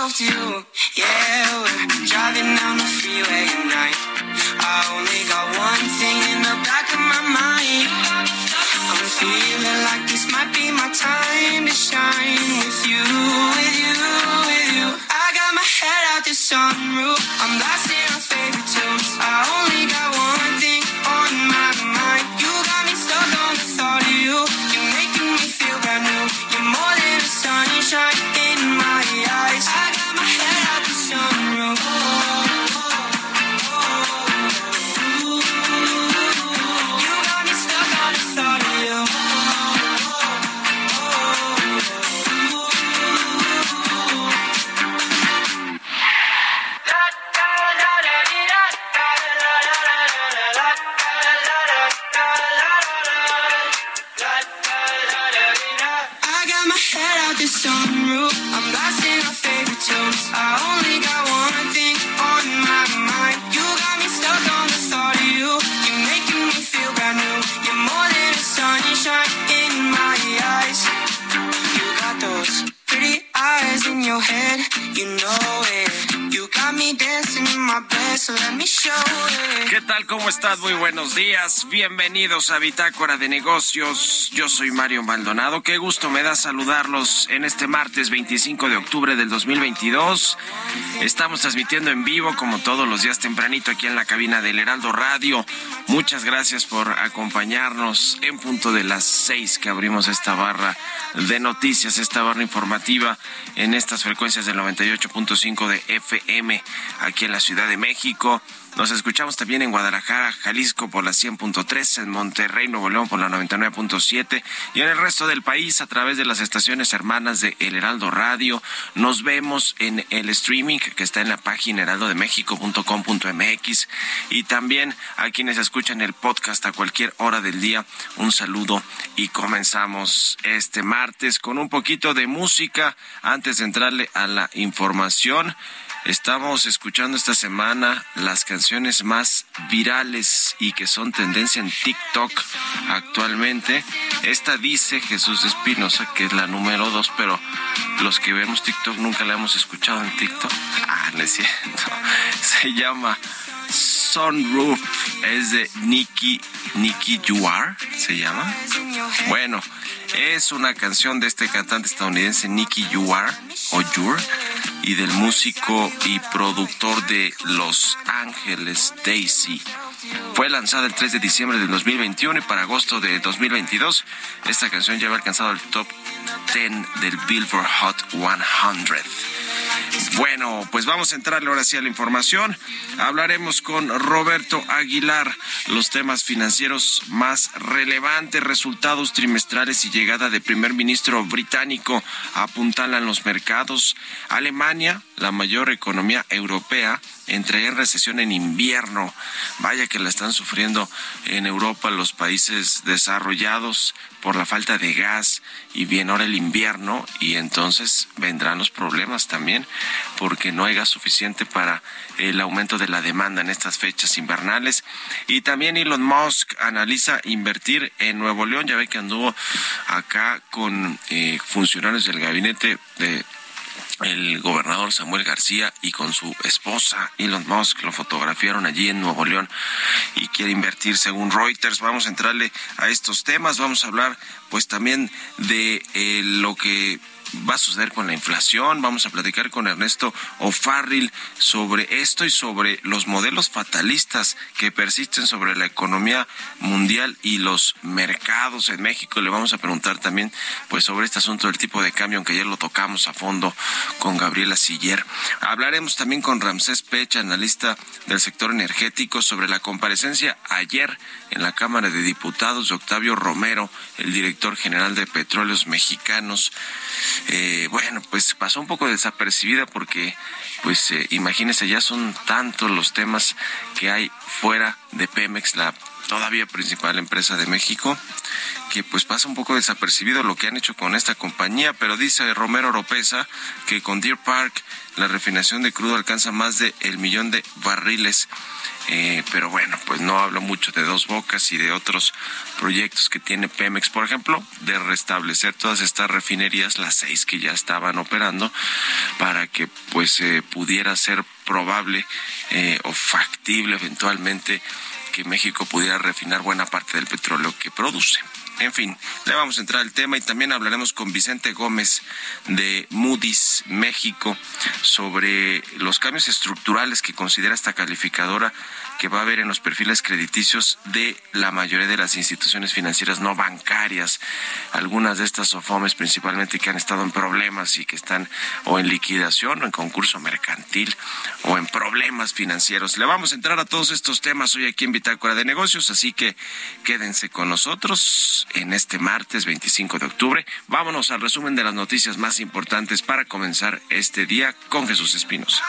Yeah, we're driving down the freeway Muy buenos días. Bienvenidos a Bitácora de Negocios. Yo soy Mario Maldonado. Qué gusto me da saludarlos en este martes 25 de octubre del 2022. Estamos transmitiendo en vivo como todos los días tempranito aquí en la cabina del Heraldo Radio. Muchas gracias por acompañarnos en punto de las seis que abrimos esta barra de noticias, esta barra informativa en estas frecuencias del 98.5 de FM aquí en la Ciudad de México. Nos escuchamos también en Guadalajara, Jalisco por la 100.3, en Monterrey, Nuevo León por la 99.7 y en el resto del país a través de las estaciones hermanas de El Heraldo Radio. Nos vemos en el streaming que está en la página heraldodemexico.com.mx y también a quienes escuchan el podcast a cualquier hora del día. Un saludo y comenzamos este martes con un poquito de música antes de entrarle a la información. Estamos escuchando esta semana las canciones más virales y que son tendencia en TikTok actualmente. Esta dice Jesús Espinosa, que es la número dos, pero los que vemos TikTok nunca la hemos escuchado en TikTok. Ah, no es cierto. Se llama Sunroof. Es de Nicky, Nicky Yuar, se llama. Bueno, es una canción de este cantante estadounidense Nicky Yuar o Yur y del músico y productor de Los Ángeles Daisy. Fue lanzada el 3 de diciembre del 2021 y para agosto de 2022 esta canción ya había alcanzado el top 10 del Billboard Hot 100. Bueno, pues vamos a entrarle ahora sí a la información. Hablaremos con Roberto Aguilar los temas financieros más relevantes, resultados trimestrales y llegada de primer ministro británico apuntalan los mercados. Alemania, la mayor economía europea, entraría en recesión en invierno. Vaya que la están sufriendo en Europa los países desarrollados por la falta de gas y viene ahora el invierno y entonces vendrán los problemas también porque no hay gas suficiente para el aumento de la demanda en estas fechas invernales. Y también Elon Musk analiza invertir en Nuevo León. Ya ve que anduvo acá con eh, funcionarios del gabinete de el gobernador Samuel García y con su esposa Elon Musk lo fotografiaron allí en Nuevo León y quiere invertir según Reuters. Vamos a entrarle a estos temas, vamos a hablar pues también de eh, lo que va a suceder con la inflación. Vamos a platicar con Ernesto O'Farrill sobre esto y sobre los modelos fatalistas que persisten sobre la economía mundial y los mercados en México. Le vamos a preguntar también pues sobre este asunto del tipo de cambio, aunque ayer lo tocamos a fondo con Gabriela Siller. Hablaremos también con Ramsés Pecha, analista del sector energético, sobre la comparecencia ayer en la Cámara de Diputados Octavio Romero, el director general de Petróleos Mexicanos. Eh, bueno, pues pasó un poco desapercibida porque, pues eh, imagínense, ya son tantos los temas que hay fuera de Pemex, la todavía principal empresa de México, que pues pasa un poco desapercibido lo que han hecho con esta compañía, pero dice Romero Oropesa que con Deer Park la refinación de crudo alcanza más de el millón de barriles. Eh, pero bueno, pues no hablo mucho de dos bocas y de otros proyectos que tiene Pemex, por ejemplo, de restablecer todas estas refinerías, las seis que ya estaban operando, para que pues eh, pudiera ser probable eh, o factible eventualmente que México pudiera refinar buena parte del petróleo que produce. En fin, le vamos a entrar al tema y también hablaremos con Vicente Gómez de Moody's México sobre los cambios estructurales que considera esta calificadora que va a haber en los perfiles crediticios de la mayoría de las instituciones financieras no bancarias. Algunas de estas SOFOMES principalmente que han estado en problemas y que están o en liquidación o en concurso mercantil o en problemas financieros. Le vamos a entrar a todos estos temas hoy aquí en Bitácora de Negocios, así que quédense con nosotros en este martes 25 de octubre. Vámonos al resumen de las noticias más importantes para comenzar este día con Jesús Espinos.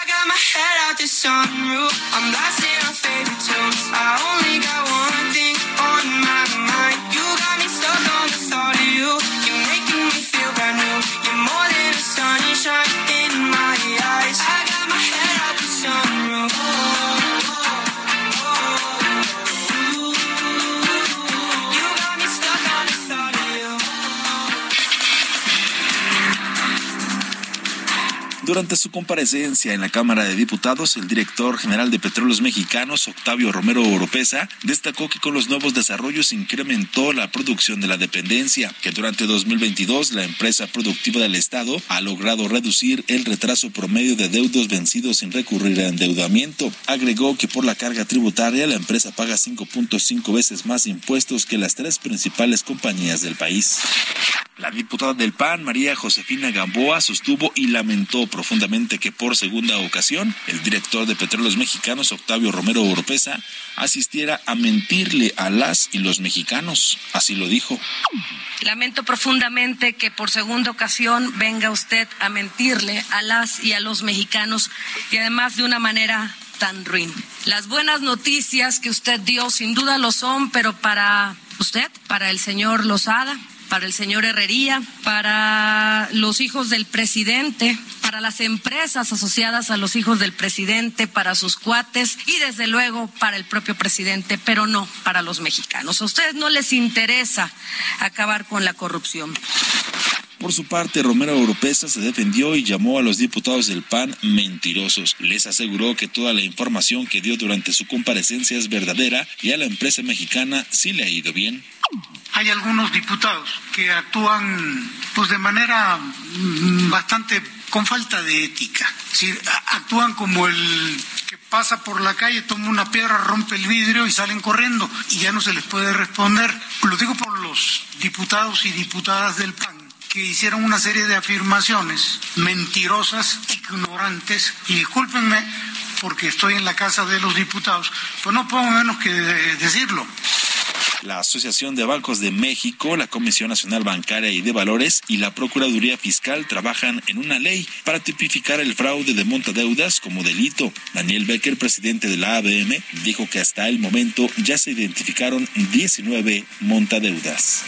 Durante su comparecencia en la Cámara de Diputados, el director general de Petróleos Mexicanos, Octavio Romero Oropesa, destacó que con los nuevos desarrollos incrementó la producción de la dependencia, que durante 2022 la empresa productiva del Estado ha logrado reducir el retraso promedio de deudos vencidos sin recurrir a endeudamiento. Agregó que por la carga tributaria la empresa paga 5.5 veces más impuestos que las tres principales compañías del país. La diputada del PAN, María Josefina Gamboa, sostuvo y lamentó profundamente que por segunda ocasión el director de Petróleos Mexicanos, Octavio Romero Oropesa, asistiera a mentirle a las y los mexicanos. Así lo dijo. Lamento profundamente que por segunda ocasión venga usted a mentirle a las y a los mexicanos y además de una manera tan ruin. Las buenas noticias que usted dio sin duda lo son, pero para usted, para el señor Lozada, para el señor Herrería, para los hijos del presidente, para las empresas asociadas a los hijos del presidente, para sus cuates y desde luego para el propio presidente, pero no para los mexicanos. A ustedes no les interesa acabar con la corrupción. Por su parte, Romero Oropesa se defendió y llamó a los diputados del PAN mentirosos. Les aseguró que toda la información que dio durante su comparecencia es verdadera y a la empresa mexicana sí le ha ido bien. Hay algunos diputados que actúan pues de manera mm, bastante con falta de ética. actúan como el que pasa por la calle, toma una piedra, rompe el vidrio y salen corriendo y ya no se les puede responder. Lo digo por los diputados y diputadas del PAN que hicieron una serie de afirmaciones mentirosas, ignorantes, y discúlpenme porque estoy en la Casa de los Diputados, pues no puedo menos que decirlo. La Asociación de Bancos de México, la Comisión Nacional Bancaria y de Valores y la Procuraduría Fiscal trabajan en una ley para tipificar el fraude de montadeudas como delito. Daniel Becker, presidente de la ABM, dijo que hasta el momento ya se identificaron 19 montadeudas.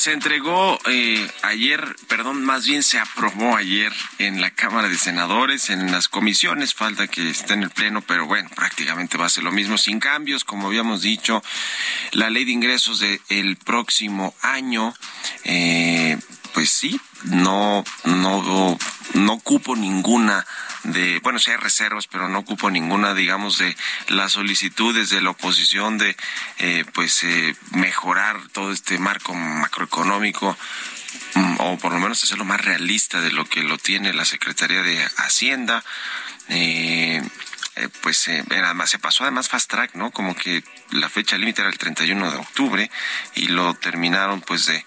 Pues se entregó eh, ayer, perdón, más bien se aprobó ayer en la Cámara de Senadores, en las comisiones, falta que esté en el Pleno, pero bueno, prácticamente va a ser lo mismo, sin cambios, como habíamos dicho, la ley de ingresos del próximo año, eh, pues sí, no, no, no cupo ninguna de, bueno, sí hay reservas, pero no ocupo ninguna, digamos, de las solicitudes de la oposición de, eh, pues, eh, mejorar todo este marco macroeconómico mm, o por lo menos hacerlo más realista de lo que lo tiene la Secretaría de Hacienda. Eh, pues además se pasó además fast track, ¿no? Como que la fecha límite era el 31 de octubre y lo terminaron pues de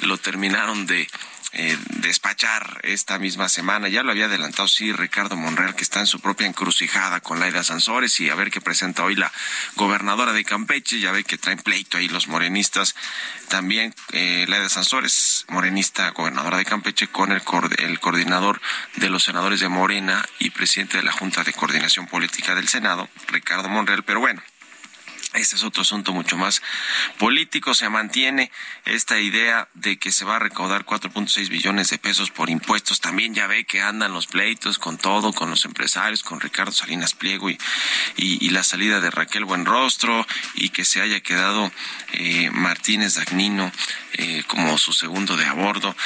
lo terminaron de eh, despachar esta misma semana. Ya lo había adelantado, sí, Ricardo Monreal, que está en su propia encrucijada con Laida Sansores y a ver qué presenta hoy la gobernadora de Campeche. Ya ve que traen pleito ahí los morenistas. También eh, Laida Sansores, morenista, gobernadora de Campeche, con el, el coordinador de los senadores de Morena y presidente de la Junta de Coordinación Política del Senado, Ricardo Monreal. Pero bueno, ese es otro asunto mucho más político. Se mantiene esta idea de que se va a recaudar 4.6 billones de pesos por impuestos. También ya ve que andan los pleitos con todo, con los empresarios, con Ricardo Salinas Pliego y, y, la salida de Raquel Buenrostro y que se haya quedado eh, Martínez Dagnino eh, como su segundo de a bordo,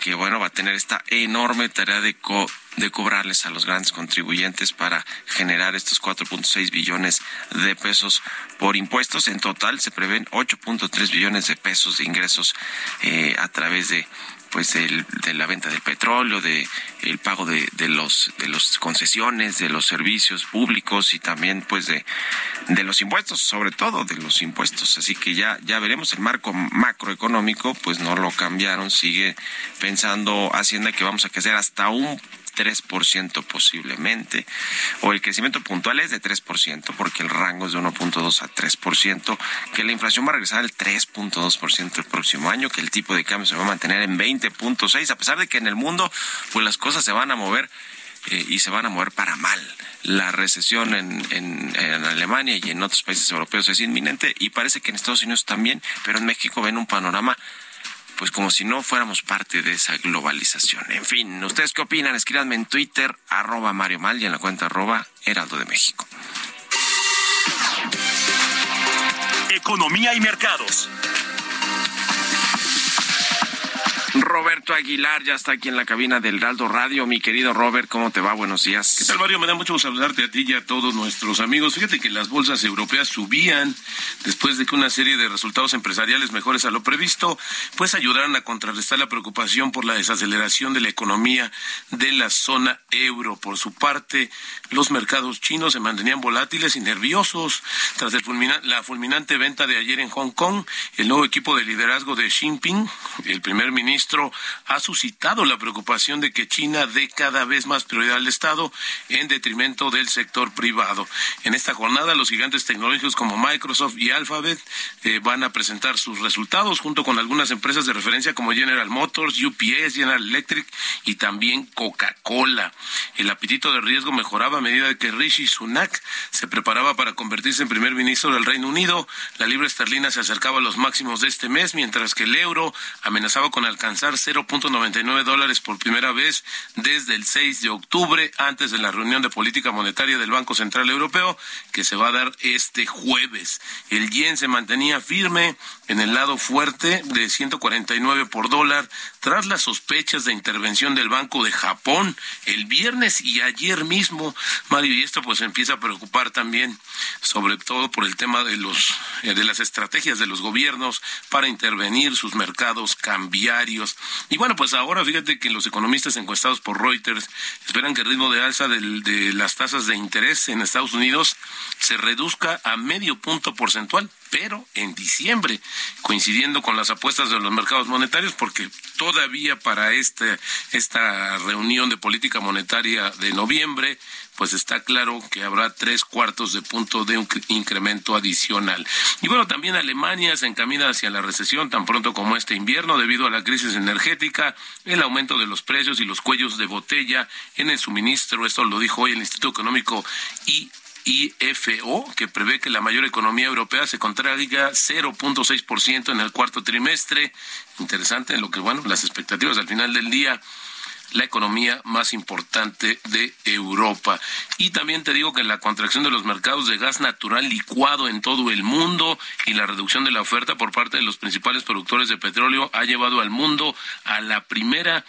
que bueno, va a tener esta enorme tarea de de cobrarles a los grandes contribuyentes para generar estos 4.6 billones de pesos por impuestos. En total se prevén 8.3 billones de pesos de ingresos eh, a través de pues de la venta del petróleo, de el pago de, de los de los concesiones, de los servicios públicos y también pues de, de los impuestos, sobre todo de los impuestos. Así que ya ya veremos el marco macroeconómico, pues no lo cambiaron, sigue pensando Hacienda que vamos a crecer hasta un 3% posiblemente, o el crecimiento puntual es de 3%, porque el rango es de 1.2 a 3%, que la inflación va a regresar al 3.2% el próximo año, que el tipo de cambio se va a mantener en 20.6, a pesar de que en el mundo pues las cosas se van a mover eh, y se van a mover para mal. La recesión en, en, en, Alemania y en otros países europeos es inminente y parece que en Estados Unidos también, pero en México ven un panorama pues como si no fuéramos parte de esa globalización. En fin, ¿ustedes qué opinan? Escríbanme en Twitter, arroba Mario Mal y en la cuenta arroba Heraldo de México. Economía y mercados. Roberto Aguilar ya está aquí en la cabina del Heraldo Radio. Mi querido Robert, ¿cómo te va? Buenos días. ¿Qué tal, Mario? Me da mucho saludarte a ti y a todos nuestros amigos. Fíjate que las bolsas europeas subían después de que una serie de resultados empresariales mejores a lo previsto, pues ayudaron a contrarrestar la preocupación por la desaceleración de la economía de la zona euro. Por su parte, los mercados chinos se mantenían volátiles y nerviosos tras la fulminante venta de ayer en Hong Kong. El nuevo equipo de liderazgo de Xi Jinping, el primer ministro, ha suscitado la preocupación de que China dé cada vez más prioridad al Estado en detrimento del sector privado. En esta jornada, los gigantes tecnológicos como Microsoft y Alphabet eh, van a presentar sus resultados junto con algunas empresas de referencia como General Motors, UPS, General Electric y también Coca-Cola. El apetito de riesgo mejoraba a medida que Rishi Sunak se preparaba para convertirse en primer ministro del Reino Unido. La libra esterlina se acercaba a los máximos de este mes, mientras que el euro amenazaba con alcanzar 0.99 dólares por primera vez desde el 6 de octubre, antes de la reunión de política monetaria del Banco Central Europeo, que se va a dar este jueves. El yen se mantenía firme en el lado fuerte de 149 por dólar tras las sospechas de intervención del Banco de Japón el viernes y ayer mismo Mario, y esto pues empieza a preocupar también, sobre todo por el tema de los eh, de las estrategias de los gobiernos para intervenir sus mercados cambiarios. Y bueno, pues ahora fíjate que los economistas encuestados por Reuters esperan que el ritmo de alza de las tasas de interés en Estados Unidos se reduzca a medio punto porcentual pero en diciembre, coincidiendo con las apuestas de los mercados monetarios, porque todavía para este, esta reunión de política monetaria de noviembre, pues está claro que habrá tres cuartos de punto de un incremento adicional. Y bueno, también Alemania se encamina hacia la recesión tan pronto como este invierno debido a la crisis energética, el aumento de los precios y los cuellos de botella en el suministro. Esto lo dijo hoy el Instituto Económico y IFO, que prevé que la mayor economía europea se contraiga 0.6% en el cuarto trimestre. Interesante lo que, bueno, las expectativas al final del día la economía más importante de Europa. Y también te digo que la contracción de los mercados de gas natural licuado en todo el mundo y la reducción de la oferta por parte de los principales productores de petróleo ha llevado al mundo a la primera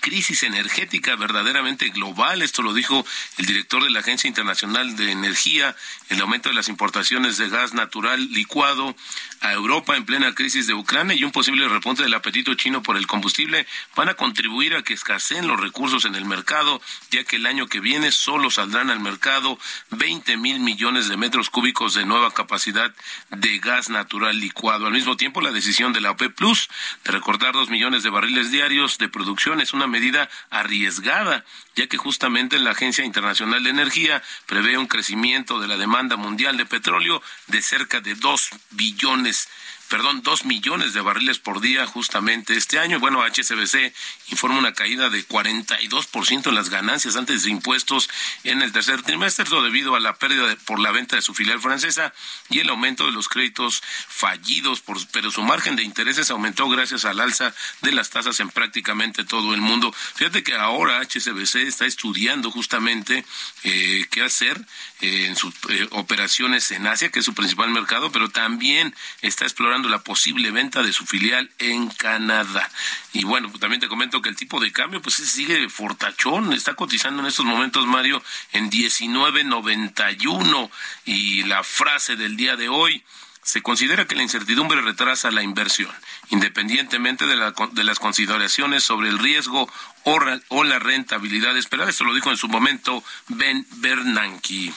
crisis energética verdaderamente global. Esto lo dijo el director de la Agencia Internacional de Energía. El aumento de las importaciones de gas natural licuado a Europa en plena crisis de Ucrania y un posible repunte del apetito chino por el combustible van a contribuir a que escaseen los recursos en el mercado, ya que el año que viene solo saldrán al mercado 20 mil millones de metros cúbicos de nueva capacidad de gas natural licuado. Al mismo tiempo, la decisión de la OPEP Plus de recortar dos millones de barriles diarios de producción es una medida arriesgada, ya que justamente la Agencia Internacional de Energía prevé un crecimiento de la demanda mundial de petróleo de cerca de dos billones perdón, dos millones de barriles por día justamente este año. Bueno, HSBC informa una caída de 42% en las ganancias antes de impuestos en el tercer trimestre, debido a la pérdida por la venta de su filial francesa y el aumento de los créditos fallidos, por, pero su margen de intereses aumentó gracias al alza de las tasas en prácticamente todo el mundo. Fíjate que ahora HSBC está estudiando justamente eh, qué hacer eh, en sus eh, operaciones en Asia, que es su principal mercado, pero también está explorando la posible venta de su filial en Canadá. Y bueno, pues también te comento que el tipo de cambio pues sigue fortachón, está cotizando en estos momentos Mario en 19.91 y la frase del día de hoy se considera que la incertidumbre retrasa la inversión, independientemente de, la, de las consideraciones sobre el riesgo o, o, la rentabilidad esperada. Esto lo dijo en su momento Ben Bernanke.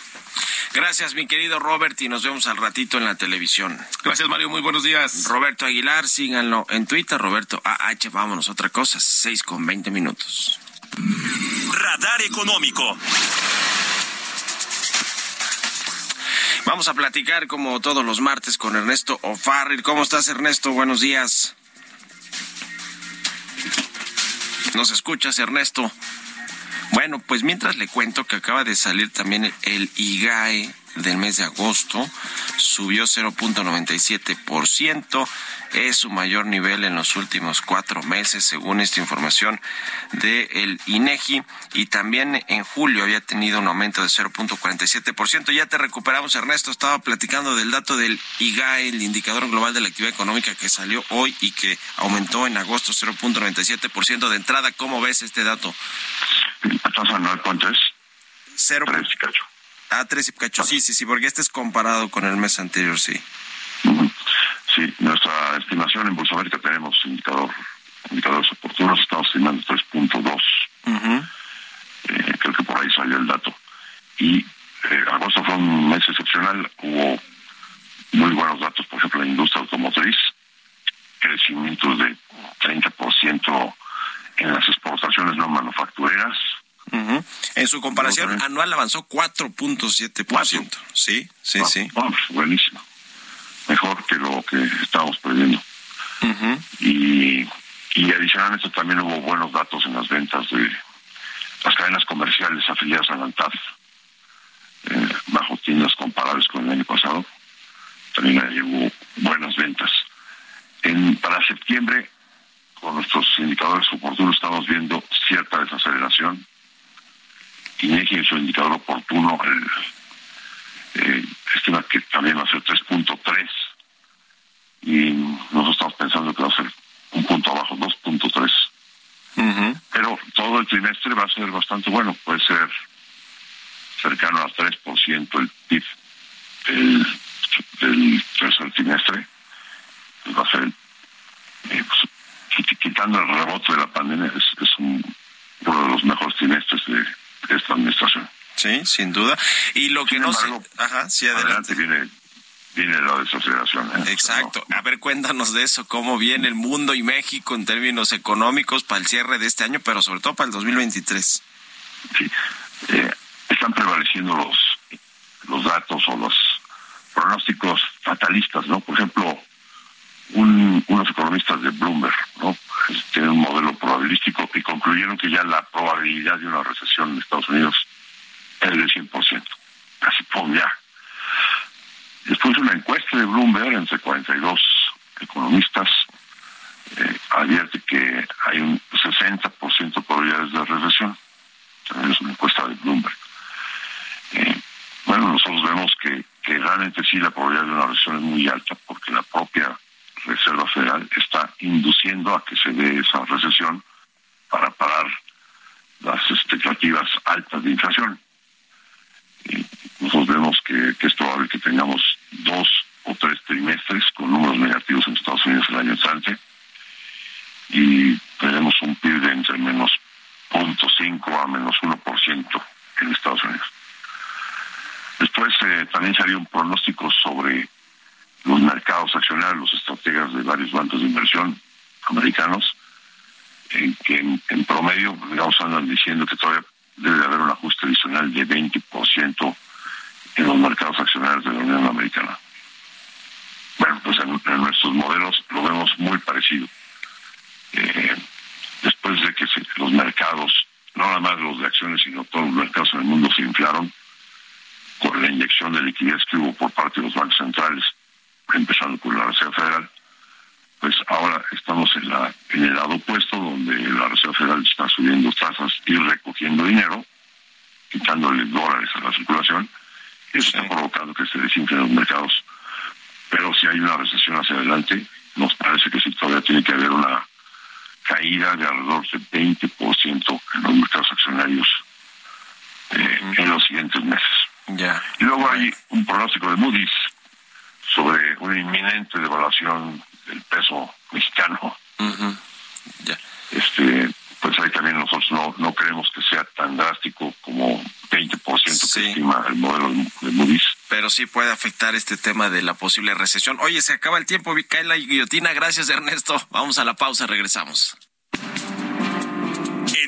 Gracias, mi querido Robert, y nos vemos al ratito en la televisión. Gracias, Mario. Muy buenos días. Roberto Aguilar, síganlo en Twitter, Roberto AH. Vámonos, otra cosa, seis con veinte minutos. Radar Económico. Vamos a platicar como todos los martes con Ernesto O'Farrill. ¿Cómo estás, Ernesto? Buenos días. ¿Nos escuchas, Ernesto? Bueno, pues mientras le cuento que acaba de salir también el IGAE del mes de agosto, subió 0.97%, es su mayor nivel en los últimos cuatro meses, según esta información del INEGI, y también en julio había tenido un aumento de 0.47%. Ya te recuperamos, Ernesto, estaba platicando del dato del IGAE, el indicador global de la actividad económica que salió hoy y que aumentó en agosto 0.97% de entrada. ¿Cómo ves este dato? Cero. Tres y cacho. Ah, tres y cacho. Sí, sí, sí, porque este es comparado con el mes anterior, sí. Sí, nuestra estimación en Bolsa América tenemos indicador, indicadores oportunos, estamos estimando 3.2. eh, creo que por ahí salió el dato. Y eh, agosto fue un mes excepcional, hubo muy buenos datos, por ejemplo, en la industria automotriz, crecimiento de 30% en las exportaciones no manufactureras. En su comparación anual avanzó 4.7%. Sí, sí, Ah, sí. buenísimo. Mejor que lo que estábamos previendo. y, y adicional a también hubo buenos datos en las ventas de las cadenas comerciales afiliadas a la ANTAD, eh, bajo tiendas comparables con el año pasado. También ahí hubo buenas ventas. En, para septiembre, con nuestros indicadores oportunos, estamos viendo cierta desaceleración. INEGI en su indicador oportuno el, eh, estima que también va a ser 3.3 y nosotros estamos pensando que va a ser un punto abajo, 2.3. Pero todo el trimestre va a ser bastante bueno, puede ser cercano a 3% el PIB del, del tercer trimestre. Va a ser, eh, pues, quitando el rebote de la pandemia, es, un, uno de los mejores trimestres de, esta administración. Sí, sin duda. Y lo que no sé... Ajá, sí, adelante. viene, viene la desaceleración. ¿eh? Exacto. A ver, cuéntanos de eso, cómo viene el mundo y México en términos económicos para el cierre de este año, pero sobre todo para el 2023. Sí, eh, están prevaleciendo los, los datos o los pronósticos fatalistas, ¿no? Por ejemplo, unos economistas de Bloomberg, ¿no? Tienen un modelo probabilístico y concluyeron que ya la probabilidad de una recesión en Estados Unidos es del 100%. Casi pum, ya. Después una encuesta de Bloomberg entre 42 economistas eh, advierte que hay un 60% de probabilidades de recesión. También es una encuesta de Bloomberg. Eh, bueno, nosotros vemos que, que realmente sí la probabilidad de una recesión es muy alta porque la propia Reserva Federal está induciendo a que se dé esa recesión para parar las expectativas altas de inflación. Y nosotros vemos que, es probable que tengamos dos o tres trimestres con números negativos en Estados Unidos el año entrante y tenemos un PIB de entre menos 0.5 a menos 1% en Estados Unidos. Después eh, también salió un pronóstico sobre los mercados accionarios, los estrategas de varios bancos de inversión americanos, en que en, promedio, digamos, andan diciendo que todavía debe haber un ajuste adicional de 20% en los mercados accionarios de la Unión Americana. Bueno, pues en, nuestros modelos lo vemos muy parecido. Eh, después de que los mercados, no nada más los de acciones, sino todos los mercados en el mundo se inflaron con la inyección de liquidez que hubo por parte de los bancos centrales empezando por la Reserva Federal, pues ahora estamos en, la, en el lado opuesto, donde la Reserva Federal está subiendo tasas y recogiendo dinero, quitándole dólares a la circulación, eso está provocando que se desinflen los mercados. Pero si hay una recesión hacia adelante, nos parece que sí todavía tiene que haber una caída de alrededor del 20% en los mercados accionarios eh, en los siguientes meses. Ya. Y luego hay un pronóstico de Moody's sobre una inminente devaluación del peso mexicano. Este, pues ahí también nosotros no, no creemos que sea tan drástico como 20% que estima el modelo de Moody's. Pero sí puede afectar este tema de la posible recesión. Oye, se acaba el tiempo, cae la guillotina. Gracias, Ernesto. Vamos a la pausa, regresamos.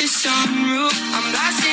My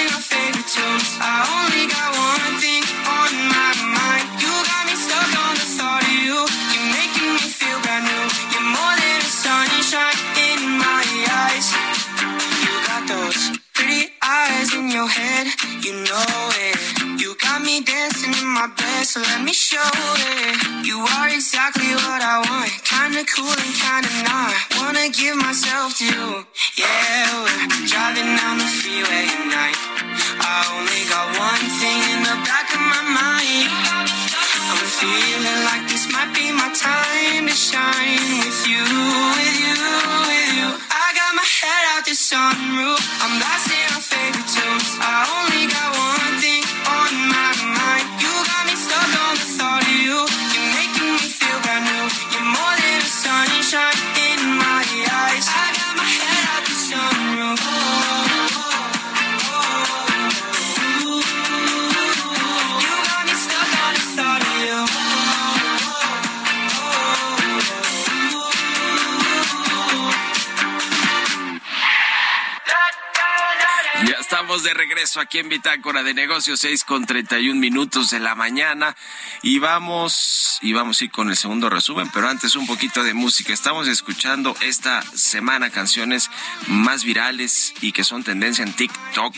en Bitácora de Negocios, 6 con 31 minutos de la mañana. Y vamos, y vamos a con el segundo resumen, pero antes un poquito de música. Estamos escuchando esta semana canciones más virales y que son tendencia en TikTok.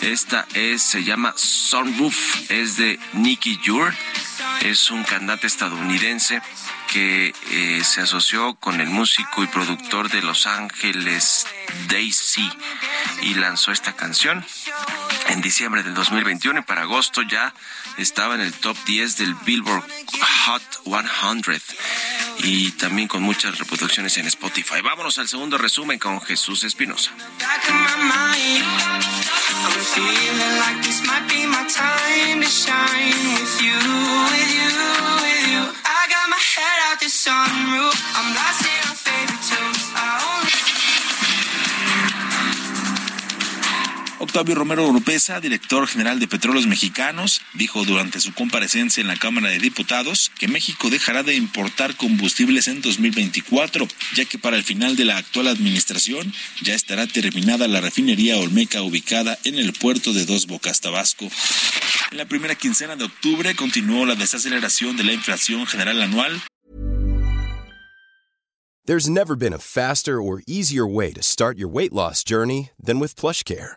Esta es, se llama Sunroof, es de Nicky Jure, es un cantante estadounidense que eh, se asoció con el músico y productor de Los Ángeles Daisy y lanzó esta canción en diciembre del 2021 y para agosto ya estaba en el top 10 del Billboard Hot 100 y también con muchas reproducciones en Spotify. Vámonos al segundo resumen con Jesús Espinosa. my head out the sunroof. I'm blasting Octavio Romero Oropesa, director general de Petróleos Mexicanos, dijo durante su comparecencia en la Cámara de Diputados que México dejará de importar combustibles en 2024, ya que para el final de la actual administración ya estará terminada la refinería Olmeca ubicada en el puerto de Dos Bocas, Tabasco. En la primera quincena de octubre continuó la desaceleración de la inflación general anual. There's never been a faster or easier way to start your weight loss journey than with PlushCare.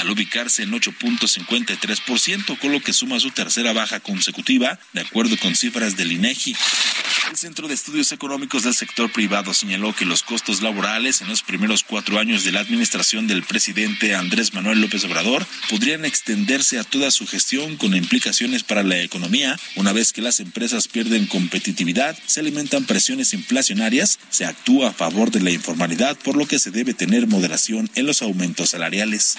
Al ubicarse en 8.53%, con lo que suma su tercera baja consecutiva, de acuerdo con cifras del INEGI. El Centro de Estudios Económicos del Sector Privado señaló que los costos laborales en los primeros cuatro años de la administración del presidente Andrés Manuel López Obrador podrían extenderse a toda su gestión con implicaciones para la economía. Una vez que las empresas pierden competitividad, se alimentan presiones inflacionarias, se actúa a favor de la informalidad, por lo que se debe tener moderación en los aumentos salariales.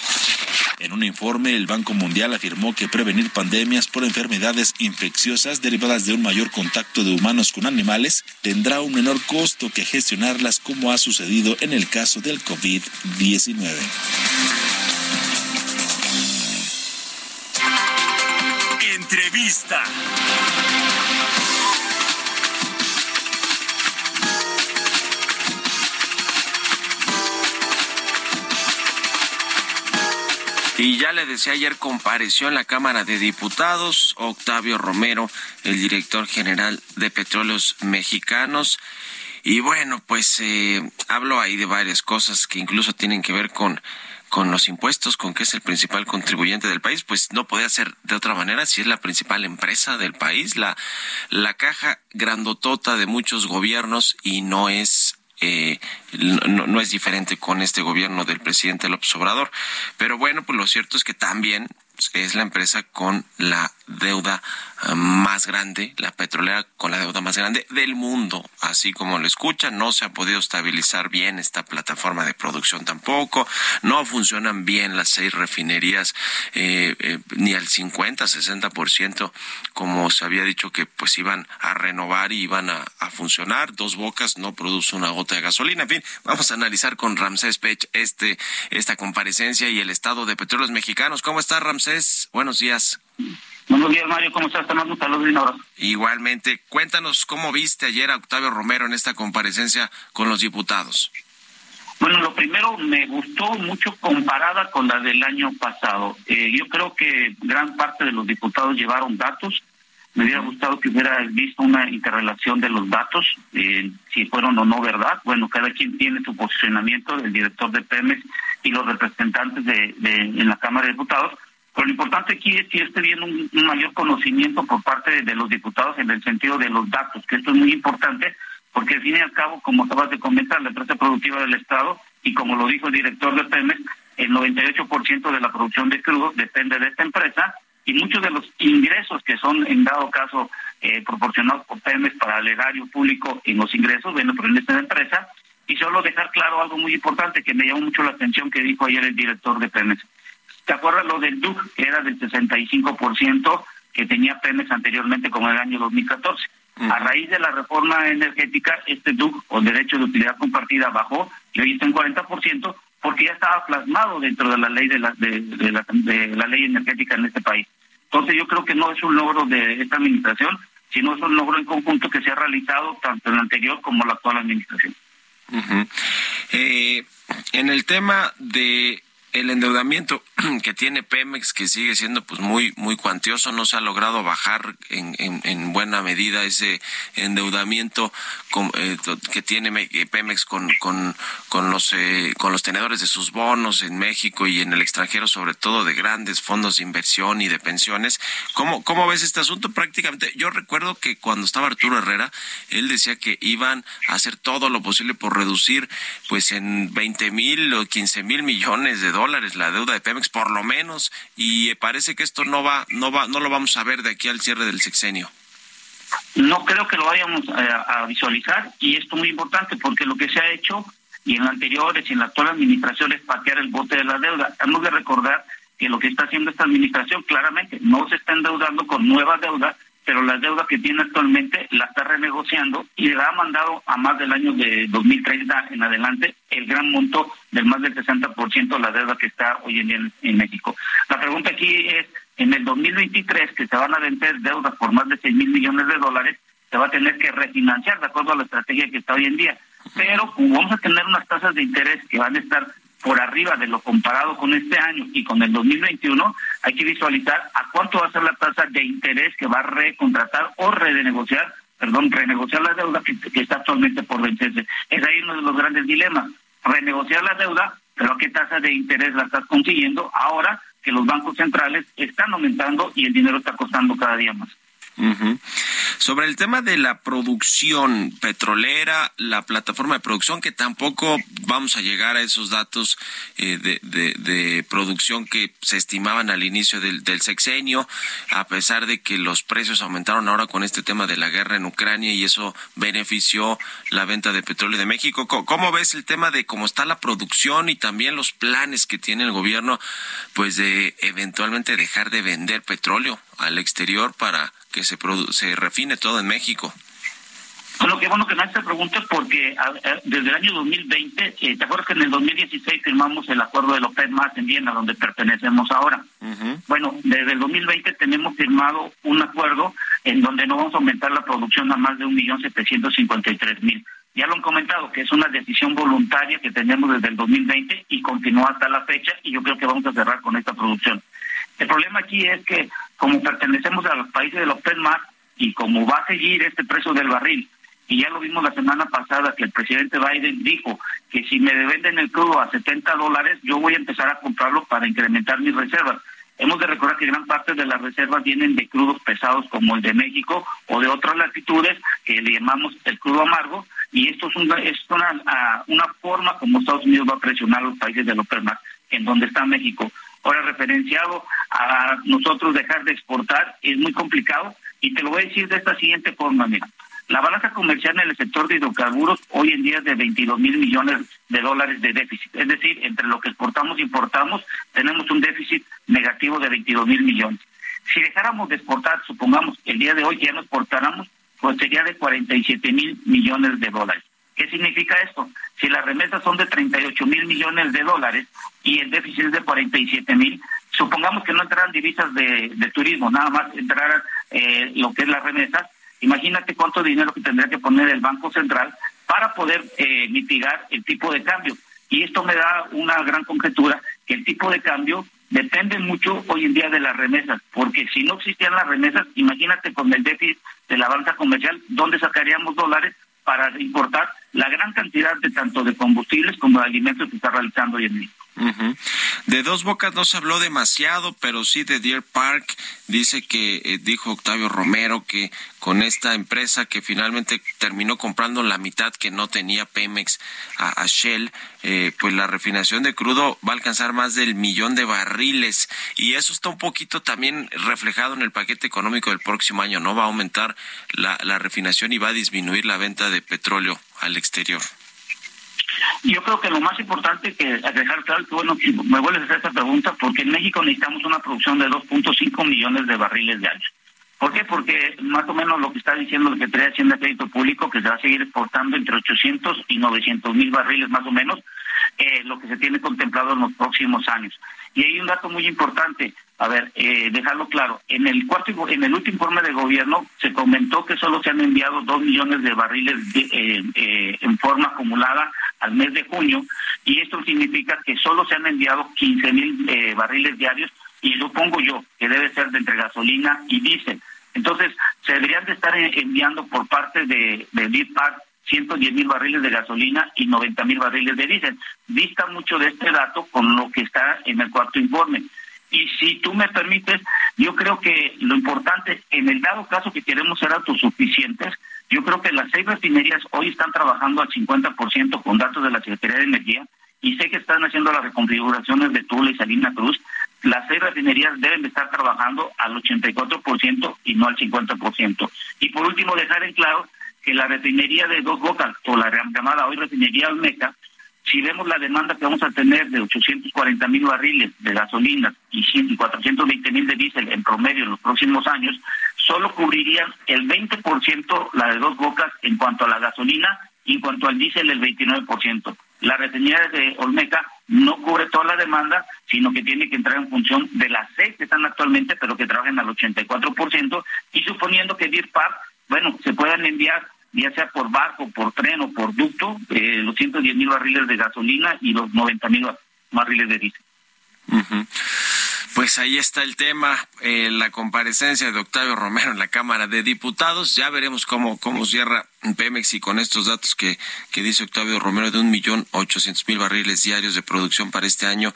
En un informe, el Banco Mundial afirmó que prevenir pandemias por enfermedades infecciosas derivadas de un mayor contacto de humanos con animales tendrá un menor costo que gestionarlas como ha sucedido en el caso del COVID-19. Entrevista. Y ya le decía ayer, compareció en la Cámara de Diputados Octavio Romero, el director general de Petróleos Mexicanos. Y bueno, pues eh, hablo ahí de varias cosas que incluso tienen que ver con con los impuestos, con que es el principal contribuyente del país, pues no podía ser de otra manera si es la principal empresa del país, la, la caja grandotota de muchos gobiernos y no es eh, no, no, es diferente con este gobierno del presidente López Obrador. Pero bueno, pues lo cierto es que también es la empresa con la deuda eh, más grande, la petrolera con la deuda más grande del mundo, así como lo escuchan, no se ha podido estabilizar bien esta plataforma de producción tampoco, no funcionan bien las seis refinerías eh, eh, ni al 50, 60% como se había dicho que pues iban a renovar y iban a, a, funcionar, dos bocas no produce una gota de gasolina, en fin, vamos a analizar con Ramsés Pech este, esta comparecencia y el estado de petróleos mexicanos. ¿Cómo está Ramsés? Buenos días. Buenos días, Mario. ¿Cómo estás? Te mando un saludo y abrazo. Igualmente. Cuéntanos cómo viste ayer a Octavio Romero en esta comparecencia con los diputados. Bueno, lo primero me gustó mucho comparada con la del año pasado. Eh, yo creo que gran parte de los diputados llevaron datos. Me hubiera gustado que hubiera visto una interrelación de los datos, eh, si fueron o no verdad. Bueno, cada quien tiene su posicionamiento, el director de Pemex y los representantes de, de en la Cámara de Diputados pero lo importante aquí es que esté un, un, mayor conocimiento por parte de, los diputados en el sentido de los datos, que esto es muy importante, porque al fin y al cabo, como acabas de comentar, la empresa productiva del Estado, y como lo dijo el director de Pemex, el 98% de la producción de crudo depende de esta empresa, y muchos de los ingresos que son, en dado caso, eh, proporcionados por Pemex para el erario público en los ingresos, bueno, pero en esta empresa, y solo dejar claro algo muy importante que me llamó mucho la atención que dijo ayer el director de Pemex ¿Te acuerdas lo del DUC, que era del 65% que tenía Pemex anteriormente como en el año 2014? A raíz de la reforma energética, este DUC, o derecho de utilidad compartida, bajó y hoy está en 40% porque ya estaba plasmado dentro de la ley de la, de, de, la, de la ley energética en este país. Entonces yo creo que no es un logro de esta administración, sino es un logro en conjunto que se ha realizado tanto en la anterior como en la actual administración. Eh, en el tema de el endeudamiento que tiene Pemex, que sigue siendo pues muy muy cuantioso, no se ha logrado bajar en, en, buena medida ese endeudamiento eh, que tiene eh, Pemex con, con, con los eh, con los tenedores de sus bonos en México y en el extranjero, sobre todo de grandes fondos de inversión y de pensiones. ¿Cómo, cómo ves este asunto? Prácticamente, yo recuerdo que cuando estaba Arturo Herrera, él decía que iban a hacer todo lo posible por reducir pues en 20 mil o 15 mil millones de dólares dólares la deuda de Pemex, por lo menos, y parece que esto no va, no va, no lo vamos a ver de aquí al cierre del sexenio. No creo que lo vayamos a, visualizar y esto es muy importante porque lo que se ha hecho y en anteriores y en la actual administración es patear el bote de la deuda. Hemos de recordar que lo que está haciendo esta administración claramente no se está endeudando con nueva deuda, pero la deuda que tiene actualmente la está renegociando y le ha mandado a más del año de 2030 en adelante el gran monto del más del 60% de la deuda que está hoy en día en, México. La pregunta aquí es, en el 2023, que se van a vender deudas por más de 6 mil millones de dólares, se va a tener que refinanciar de acuerdo a la estrategia que está hoy en día. Pero como vamos a tener unas tasas de interés que van a estar por arriba de lo comparado con este año y con el 2021, hay que visualizar a cuánto va a ser la tasa de interés que va a recontratar o renegociar, perdón, renegociar la deuda que, está actualmente por vencerse. Es ahí uno de los grandes dilemas. Renegociar la deuda, pero a qué tasa de interés la estás consiguiendo ahora que los bancos centrales están aumentando y el dinero está costando cada día más. Sobre el tema de la producción petrolera, la plataforma de producción, que tampoco vamos a llegar a esos datos eh, de, producción que se estimaban al inicio del, sexenio, a pesar de que los precios aumentaron ahora con este tema de la guerra en Ucrania y eso benefició la venta de petróleo de México. ¿Cómo, ves el tema de cómo está la producción y también los planes que tiene el gobierno, pues de eventualmente dejar de vender petróleo al exterior para que se, se refine todo en México. Bueno, qué bueno que me hace preguntas porque desde el año 2020, eh, ¿te acuerdas que en el 2016 firmamos el acuerdo de López Más en Viena, donde pertenecemos ahora? Bueno, desde el 2020 tenemos firmado un acuerdo en donde no vamos a aumentar la producción a más de un millón setecientos cincuenta y tres mil. Ya lo han comentado, que es una decisión voluntaria que tenemos desde el 2020 y continúa hasta la fecha y yo creo que vamos a cerrar con esta producción. El problema aquí es que como pertenecemos a los países de los PENMAR y como va a seguir este precio del barril, y ya lo vimos la semana pasada que el presidente Biden dijo que si me venden el crudo a 70 dólares, yo voy a empezar a comprarlo para incrementar mis reservas. Hemos de recordar que gran parte de las reservas vienen de crudos pesados como el de México o de otras latitudes que le llamamos el crudo amargo y esto es una, es una, una forma como Estados Unidos va a presionar a los países de los PERMAC en donde está México ahora referenciado a nosotros dejar de exportar es muy complicado y te lo voy a decir de esta siguiente forma, mira. La balanza comercial en el sector de hidrocarburos hoy en día es de 22 mil millones de dólares de déficit. Es decir, entre lo que exportamos e importamos, tenemos un déficit negativo de 22 mil millones. Si dejáramos de exportar, supongamos el día de hoy ya no exportáramos, pues sería de 47 mil millones de dólares. ¿Qué significa esto? Si las remesas son de 38 mil millones de dólares y el déficit es de 47 mil, supongamos que no entraran divisas de, turismo, nada más entraran eh, lo que es las remesas, imagínate cuánto dinero que tendría que poner el Banco Central para poder eh, mitigar el tipo de cambio. Y esto me da una gran conjetura que el tipo de cambio depende mucho hoy en día de las remesas, porque si no existían las remesas, imagínate con el déficit de la banca comercial, ¿dónde sacaríamos dólares para importar la gran cantidad de tanto de combustibles como de alimentos que está realizando hoy en De dos bocas no se habló demasiado, pero sí de Deer Park. Dice que, eh, dijo Octavio Romero, que con esta empresa que finalmente terminó comprando la mitad que no tenía Pemex a, Shell, eh, pues la refinación de crudo va a alcanzar más del millón de barriles. Y eso está un poquito también reflejado en el paquete económico del próximo año, ¿no? Va a aumentar la refinación y va a disminuir la venta de petróleo al exterior. Yo creo que lo más importante que dejar claro, que bueno, me vuelves a hacer esta pregunta, porque en México necesitamos una producción de 2.5 millones de barriles de año. ¿Por qué? Porque más o menos lo que está diciendo la Secretaría de Hacienda Crédito Público, que se va a seguir exportando entre 800 y 900 mil barriles más o menos, eh, lo que se tiene contemplado en los próximos años. Y hay un dato muy importante, a ver, eh, dejarlo claro, en el cuarto, en el último informe de gobierno se comentó que solo se han enviado dos millones de barriles eh, eh, en forma acumulada al mes de junio y esto significa que solo se han enviado 15 mil eh, barriles diarios y supongo yo que debe ser de entre gasolina y diésel. Entonces, se deberían de estar enviando por parte de, de 110 mil barriles de gasolina y 90 mil barriles de diésel. Dista mucho de este dato con lo que está en el cuarto informe. Y si tú me permites, yo creo que lo importante, en el dado caso que queremos ser autosuficientes, yo creo que las seis refinerías hoy están trabajando al 50% con datos de la Secretaría de Energía y sé que están haciendo las reconfiguraciones de Tula y Salina Cruz. Las seis refinerías deben de estar trabajando al 84% y no al 50%. Y por último, dejar en claro que la refinería de Dos Bocas, o la llamada hoy refinería Olmeca, si vemos la demanda que vamos a tener de 840 mil barriles de gasolina y 420 mil de diésel en promedio en los próximos años, solo cubrirían el 20% la de dos bocas en cuanto a la gasolina y en cuanto al diésel el 29%. La refinería de Olmeca no cubre toda la demanda, sino que tiene que entrar en función de las seis que están actualmente, pero que trabajan al 84%, y suponiendo que Deer Park, bueno, se puedan enviar ya sea por barco, por tren o por ducto, eh, los 110 mil barriles de gasolina y los 90 mil barriles de diésel. Pues ahí está el tema, eh, la comparecencia de Octavio Romero en la Cámara de Diputados. Ya veremos cómo, cómo cierra Pemex y con estos datos que, que dice Octavio Romero de un millón ochocientos mil barriles diarios de producción para este año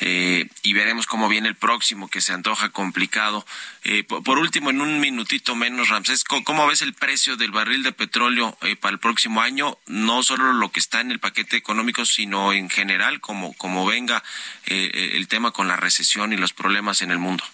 eh, y veremos cómo viene el próximo que se antoja complicado. Eh, por, último, en un minutito menos, Ramsés, ¿cómo, ves el precio del barril de petróleo eh, para el próximo año? No solo lo que está en el paquete económico, sino en general, como, como venga el tema con la recesión y los problemas en el mundo.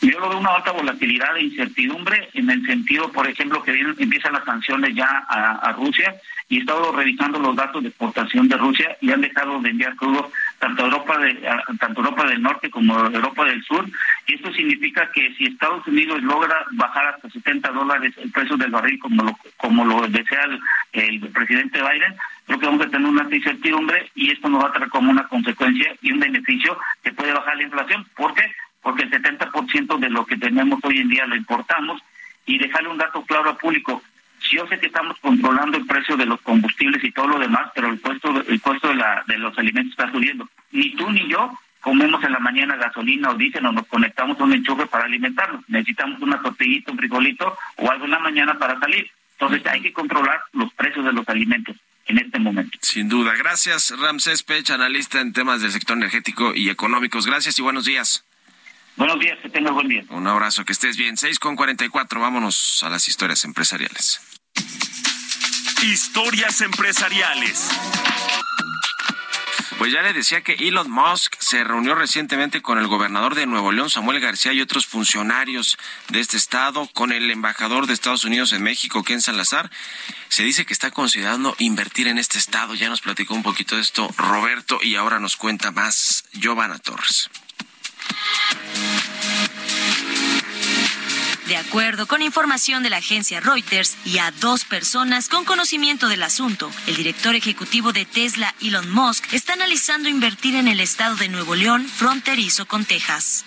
Yo lo veo una alta volatilidad e incertidumbre en el sentido, por ejemplo, que empiezan las sanciones ya a, Rusia y he estado revisando los datos de exportación de Rusia y han dejado de enviar crudo tanto Europa de tanto Europa del Norte como Europa del Sur y esto significa que si Estados Unidos logra bajar hasta 70 dólares el precio del barril como lo como lo desea el, presidente Biden creo que vamos a tener una incertidumbre y esto nos va a traer como una consecuencia y un beneficio que puede bajar la inflación. Porque porque el 70% de lo que tenemos hoy en día lo importamos y dejarle un dato claro al público. Yo sé que estamos controlando el precio de los combustibles y todo lo demás, pero el costo, el costo de, la, de los alimentos está subiendo. Ni tú ni yo comemos en la mañana gasolina o diésel o nos conectamos a un enchufe para alimentarnos. Necesitamos una tortillita, un frijolito o algo en la mañana para salir. Entonces hay que controlar los precios de los alimentos en este momento. Sin duda. Gracias, Ramsés Pech, analista en temas del sector energético y económicos. Gracias y buenos días. Buenos días, que tengas buen día. Un abrazo, que estés bien. 6 con 44, vámonos a las historias empresariales. Historias empresariales. Pues ya le decía que Elon Musk se reunió recientemente con el gobernador de Nuevo León, Samuel García, y otros funcionarios de este estado, con el embajador de Estados Unidos en México, Ken Salazar. Se dice que está considerando invertir en este estado. Ya nos platicó un poquito de esto Roberto y ahora nos cuenta más Giovanna Torres. De acuerdo con información de la agencia Reuters y a dos personas con conocimiento del asunto, el director ejecutivo de Tesla, Elon Musk, está analizando invertir en el estado de Nuevo León, fronterizo con Texas.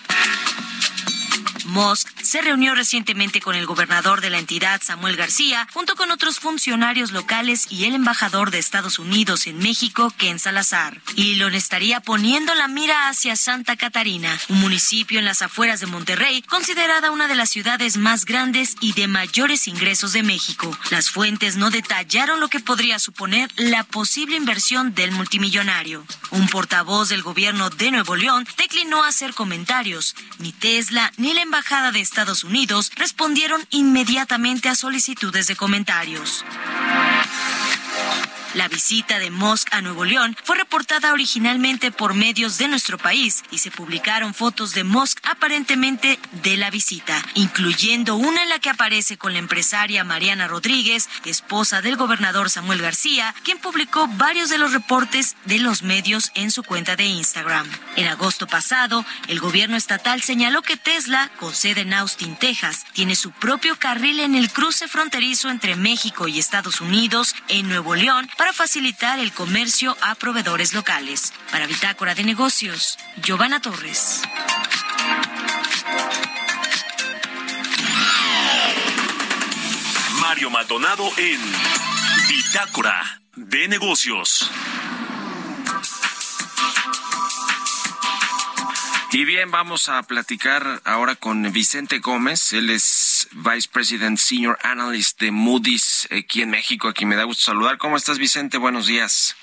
Musk se reunió recientemente con el gobernador de la entidad, Samuel García, junto con otros funcionarios locales y el embajador de Estados Unidos en México, Ken Salazar. Elon estaría poniendo la mira hacia Santa Catarina, un municipio en las afueras de Monterrey, considerada una de las ciudades más grandes y de mayores ingresos de México. Las fuentes no detallaron lo que podría suponer la posible inversión del multimillonario. Un portavoz del gobierno de Nuevo León declinó hacer comentarios. Ni Tesla ni la embajada de Estados Unidos respondieron inmediatamente a solicitudes de comentarios. La visita de Musk a Nuevo León fue reportada originalmente por medios de nuestro país y se publicaron fotos de Musk aparentemente de la visita, incluyendo una en la que aparece con la empresaria Mariana Rodríguez, esposa del gobernador Samuel García, quien publicó varios de los reportes de los medios en su cuenta de Instagram. En agosto pasado, el gobierno estatal señaló que Tesla, con sede en Austin, Texas, tiene su propio carril en el cruce fronterizo entre México y Estados Unidos en Nuevo León para facilitar el comercio a proveedores locales. Para Bitácora de Negocios, Giovanna Torres. Mario Maldonado en Bitácora de negocios. Y bien, vamos a platicar ahora con Vicente Gómez. Él es Vice President Senior Analyst de Moody's aquí en México, a quien me da gusto saludar. ¿Cómo estás, Vicente? Buenos días.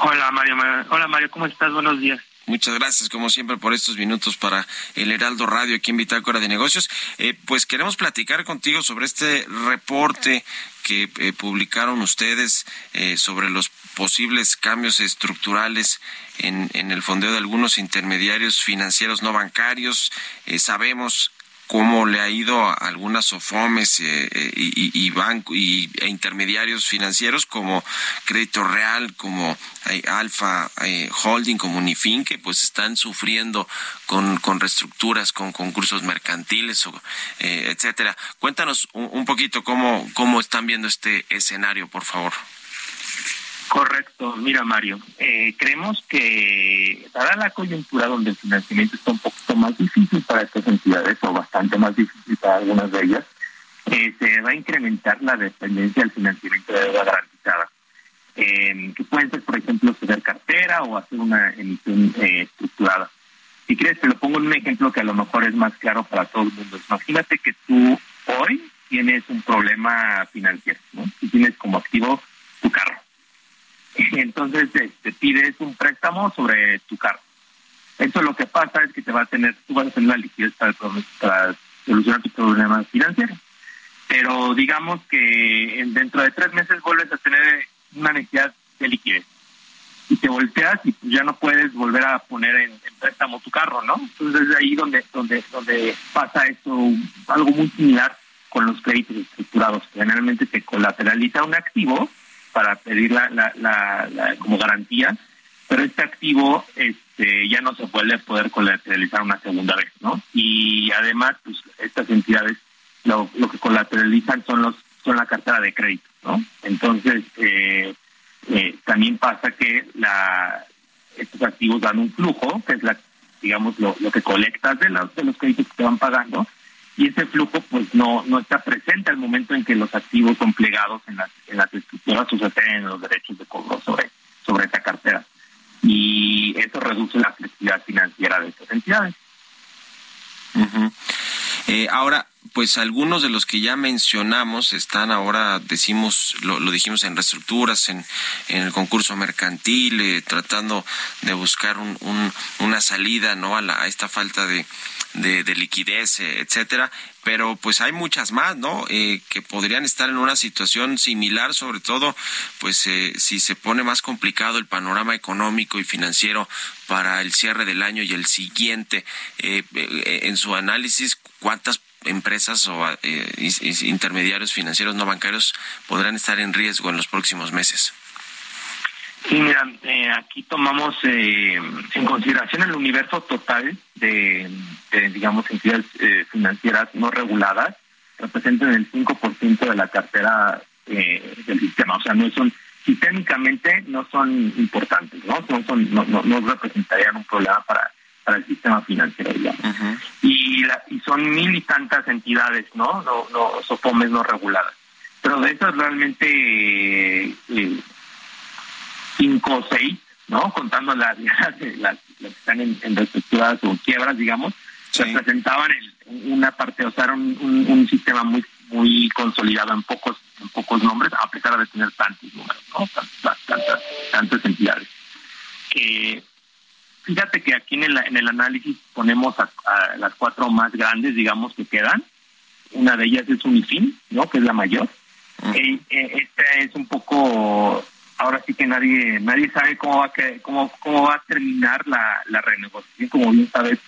Hola, Mario. Hola, Mario. ¿Cómo estás? Buenos días. Muchas gracias, como siempre, por estos minutos para el Heraldo Radio aquí en Bitácora de Negocios. Eh, pues queremos platicar contigo sobre este reporte que eh, publicaron ustedes eh, sobre los posibles cambios estructurales en, en, el fondeo de algunos intermediarios financieros no bancarios. Eh, sabemos cómo le ha ido a algunas OFOMES eh, eh, y, y, banco, y, e intermediarios financieros como Crédito Real, como eh, Alfa eh, Holding, como Unifin, que pues están sufriendo con, con reestructuras, con concursos mercantiles, o, eh, etcétera. Cuéntanos un, un poquito cómo, cómo están viendo este escenario, por favor. Correcto. Mira, Mario, eh, creemos que dada la coyuntura donde el financiamiento está un poquito más difícil para estas entidades o bastante más difícil para algunas de ellas, eh, se va a incrementar la dependencia del financiamiento de deuda garantizada. Eh, que pueden ser, por ejemplo, ceder cartera o hacer una emisión eh, estructurada. Si quieres, te lo pongo en un ejemplo que a lo mejor es más claro para todo el mundo. Imagínate que tú hoy tienes un problema financiero, ¿no? Y tienes como activo tu carro entonces te, te, pides un préstamo sobre tu carro. Eso lo que pasa es que te va a tener, tú vas a tener la liquidez para, para solucionar tu problema financiero. Pero digamos que dentro de tres meses vuelves a tener una necesidad de liquidez. Y te volteas y ya no puedes volver a poner en, préstamo tu carro, ¿no? Entonces es ahí donde, donde, donde pasa eso, algo muy similar con los créditos estructurados. Generalmente se colateraliza un activo para pedir la, la, la, la, como garantía, pero este activo este, ya no se puede poder colateralizar una segunda vez, ¿no? Y además, pues estas entidades lo, lo que colateralizan son los son la cartera de crédito, ¿no? Entonces, eh, eh, también pasa que la estos activos dan un flujo, que es la digamos lo, lo que colectas de de los créditos que te van pagando, y ese flujo pues no no está presente al momento en que los activos son plegados en las en las estructuras o se los derechos de cobro sobre sobre esa cartera y eso reduce la flexibilidad financiera de estas entidades. Eh, ahora, pues algunos de los que ya mencionamos están ahora, decimos, lo, lo dijimos en reestructuras, en, en, el concurso mercantil, eh, tratando de buscar un, un, una salida no a, la, a esta falta de, de, de liquidez, eh, etcétera. Pero pues hay muchas más, ¿no? Eh, que podrían estar en una situación similar, sobre todo, pues eh, si se pone más complicado el panorama económico y financiero para el cierre del año y el siguiente. Eh, en su análisis, ¿cuántas empresas o eh, intermediarios financieros no bancarios podrán estar en riesgo en los próximos meses? Sí, mira, eh, aquí tomamos eh, en consideración el universo total de, de digamos, entidades eh, financieras no reguladas, representan el 5% de la cartera eh, del sistema. O sea, no son, sistémicamente no son importantes, ¿no? Son, son, no, no, no representarían un problema para, para el sistema financiero, digamos. Uh -huh. y, la, y son mil y tantas entidades, ¿no? No, no, SOFOMES no reguladas. Pero de esas realmente... Eh, cinco o seis, ¿no? Contando las, las, las, las que están en, en reestructuradas o quiebras, digamos, sí. representaban el, una parte, o sea, era un, un, un, sistema muy muy consolidado en pocos en pocos nombres, a pesar de tener tantos números, ¿no? Tantas, tantas, tantas entidades. Eh, fíjate que aquí en el, en el análisis ponemos a, a, las cuatro más grandes, digamos, que quedan. Una de ellas es Unifin, ¿no? Que es la mayor. -huh. eh, eh, esta es un poco ahora sí que nadie nadie sabe cómo va a que, cómo cómo va a terminar la, la renegociación como bien sabes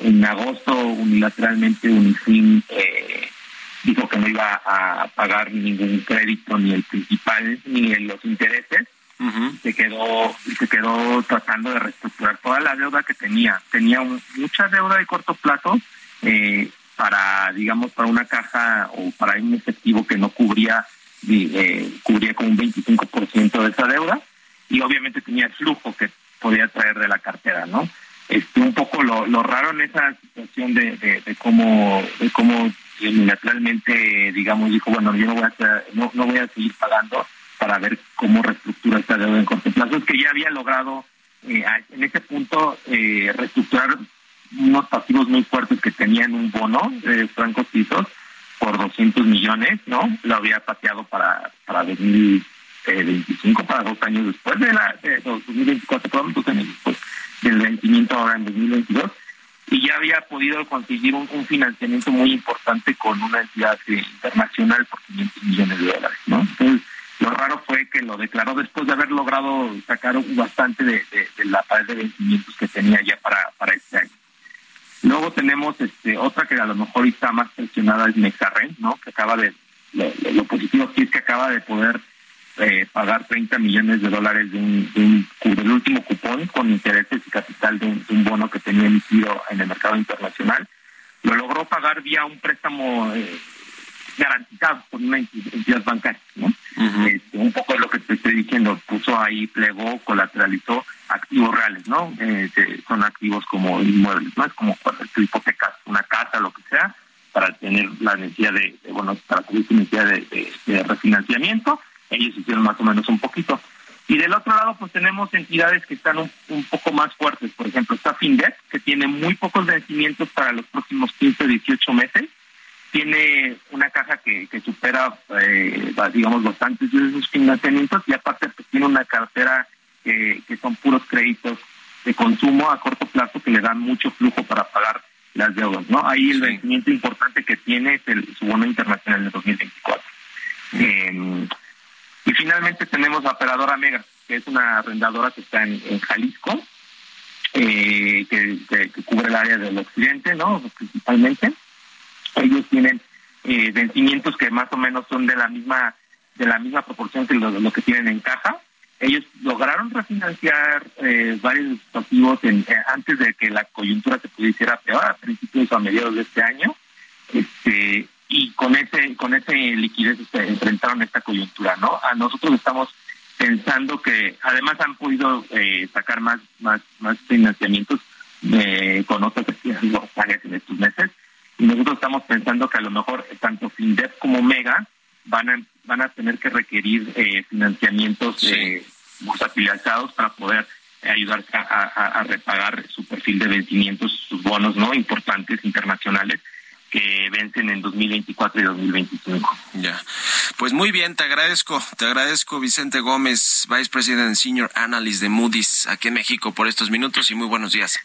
en agosto unilateralmente Unifin eh, dijo que no iba a pagar ningún crédito ni el principal ni los intereses uh se quedó se quedó tratando de reestructurar toda la deuda que tenía tenía un, mucha deuda de corto plazo eh, para digamos para una caja o para un efectivo que no cubría eh, cubría con un 25% de esa deuda y obviamente tenía el flujo que podía traer de la cartera, ¿no? Este, un poco lo, lo raro en esa situación de, cómo de cómo unilateralmente, digamos, dijo, bueno, yo no voy a, no, no voy a seguir pagando para ver cómo que ya había logrado eh, en ese punto eh, reestructurar unos pasivos muy fuertes que tenían un bono de francos suizos por 200 millones, ¿no? Lo había pateado para, para 2025, para dos años después de la de 2024, perdón, dos años después del vencimiento ahora en 2022 y ya había podido conseguir un, financiamiento muy importante con una entidad eh, internacional por 500 millones de dólares, ¿no? Entonces, lo raro fue que lo declaró después de haber logrado sacar bastante de, la pared de vencimientos que tenía ya para, para este año. Luego tenemos este otra que a lo mejor está más presionada es Nexarren, ¿no? Que acaba de lo, positivo aquí es que acaba de poder eh, pagar 30 millones de dólares de un, del último cupón con intereses y capital de un, bono que tenía emitido en el mercado internacional. Lo logró pagar vía un préstamo eh, garantizado por una entidad bancaria, ¿no? Este, un poco de lo que te estoy diciendo, puso ahí, plegó, colateralizó activos reales, ¿no? Eh, son activos como inmuebles, ¿no? Es como cuando tu hipotecas una casa, lo que sea, para tener la necesidad de, bueno, para tener su necesidad de, refinanciamiento. Ellos hicieron más o menos un poquito. Y del otro lado, pues tenemos entidades que están un, poco más fuertes. Por ejemplo, está FINDEP, que tiene muy pocos vencimientos para los próximos 15, 18 meses tiene una caja que, que supera, eh, digamos, bastantes de sus financiamientos y aparte pues, tiene una cartera que, que son puros créditos de consumo a corto plazo que le dan mucho flujo para pagar las deudas, ¿no? Ahí el vencimiento importante que tiene es el, su bono internacional de 2024. Eh, y finalmente tenemos a Operadora Mega, que es una arrendadora que está en, Jalisco, eh, que, que, cubre el área del occidente, ¿no? Principalmente ellos tienen eh, vencimientos que más o menos son de la misma de la misma proporción que lo, que tienen en caja. Ellos lograron refinanciar eh, varios activos en, eh, antes de que la coyuntura se pudiera peor, a principios o a mediados de este año. Este, y con ese con ese liquidez se enfrentaron esta coyuntura, ¿no? A nosotros estamos pensando que además han podido eh, sacar más más más financiamientos con otras áreas en estos meses nosotros estamos pensando que a lo mejor tanto FinDev como Mega van a, van a tener que requerir eh, financiamientos eh, para poder ayudar a, repagar su perfil de vencimientos, sus bonos no importantes internacionales que vencen en 2024 y 2025. Ya, pues muy bien, te agradezco, te agradezco Vicente Gómez, Vice President Senior Analyst de Moody's aquí en México por estos minutos y muy buenos días.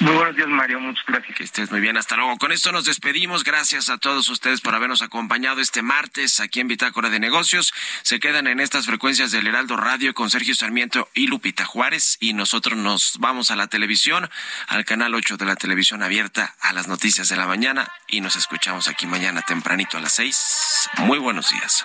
Muy buenos días, Mario. Muchas gracias. Que estés muy bien. Hasta luego. Con esto nos despedimos. Gracias a todos ustedes por habernos acompañado este martes aquí en Bitácora de Negocios. Se quedan en estas frecuencias del Heraldo Radio con Sergio Sarmiento y Lupita Juárez. Y nosotros nos vamos a la televisión, al canal 8 de la televisión abierta, a las noticias de la mañana. Y nos escuchamos aquí mañana tempranito a las 6. Muy buenos días.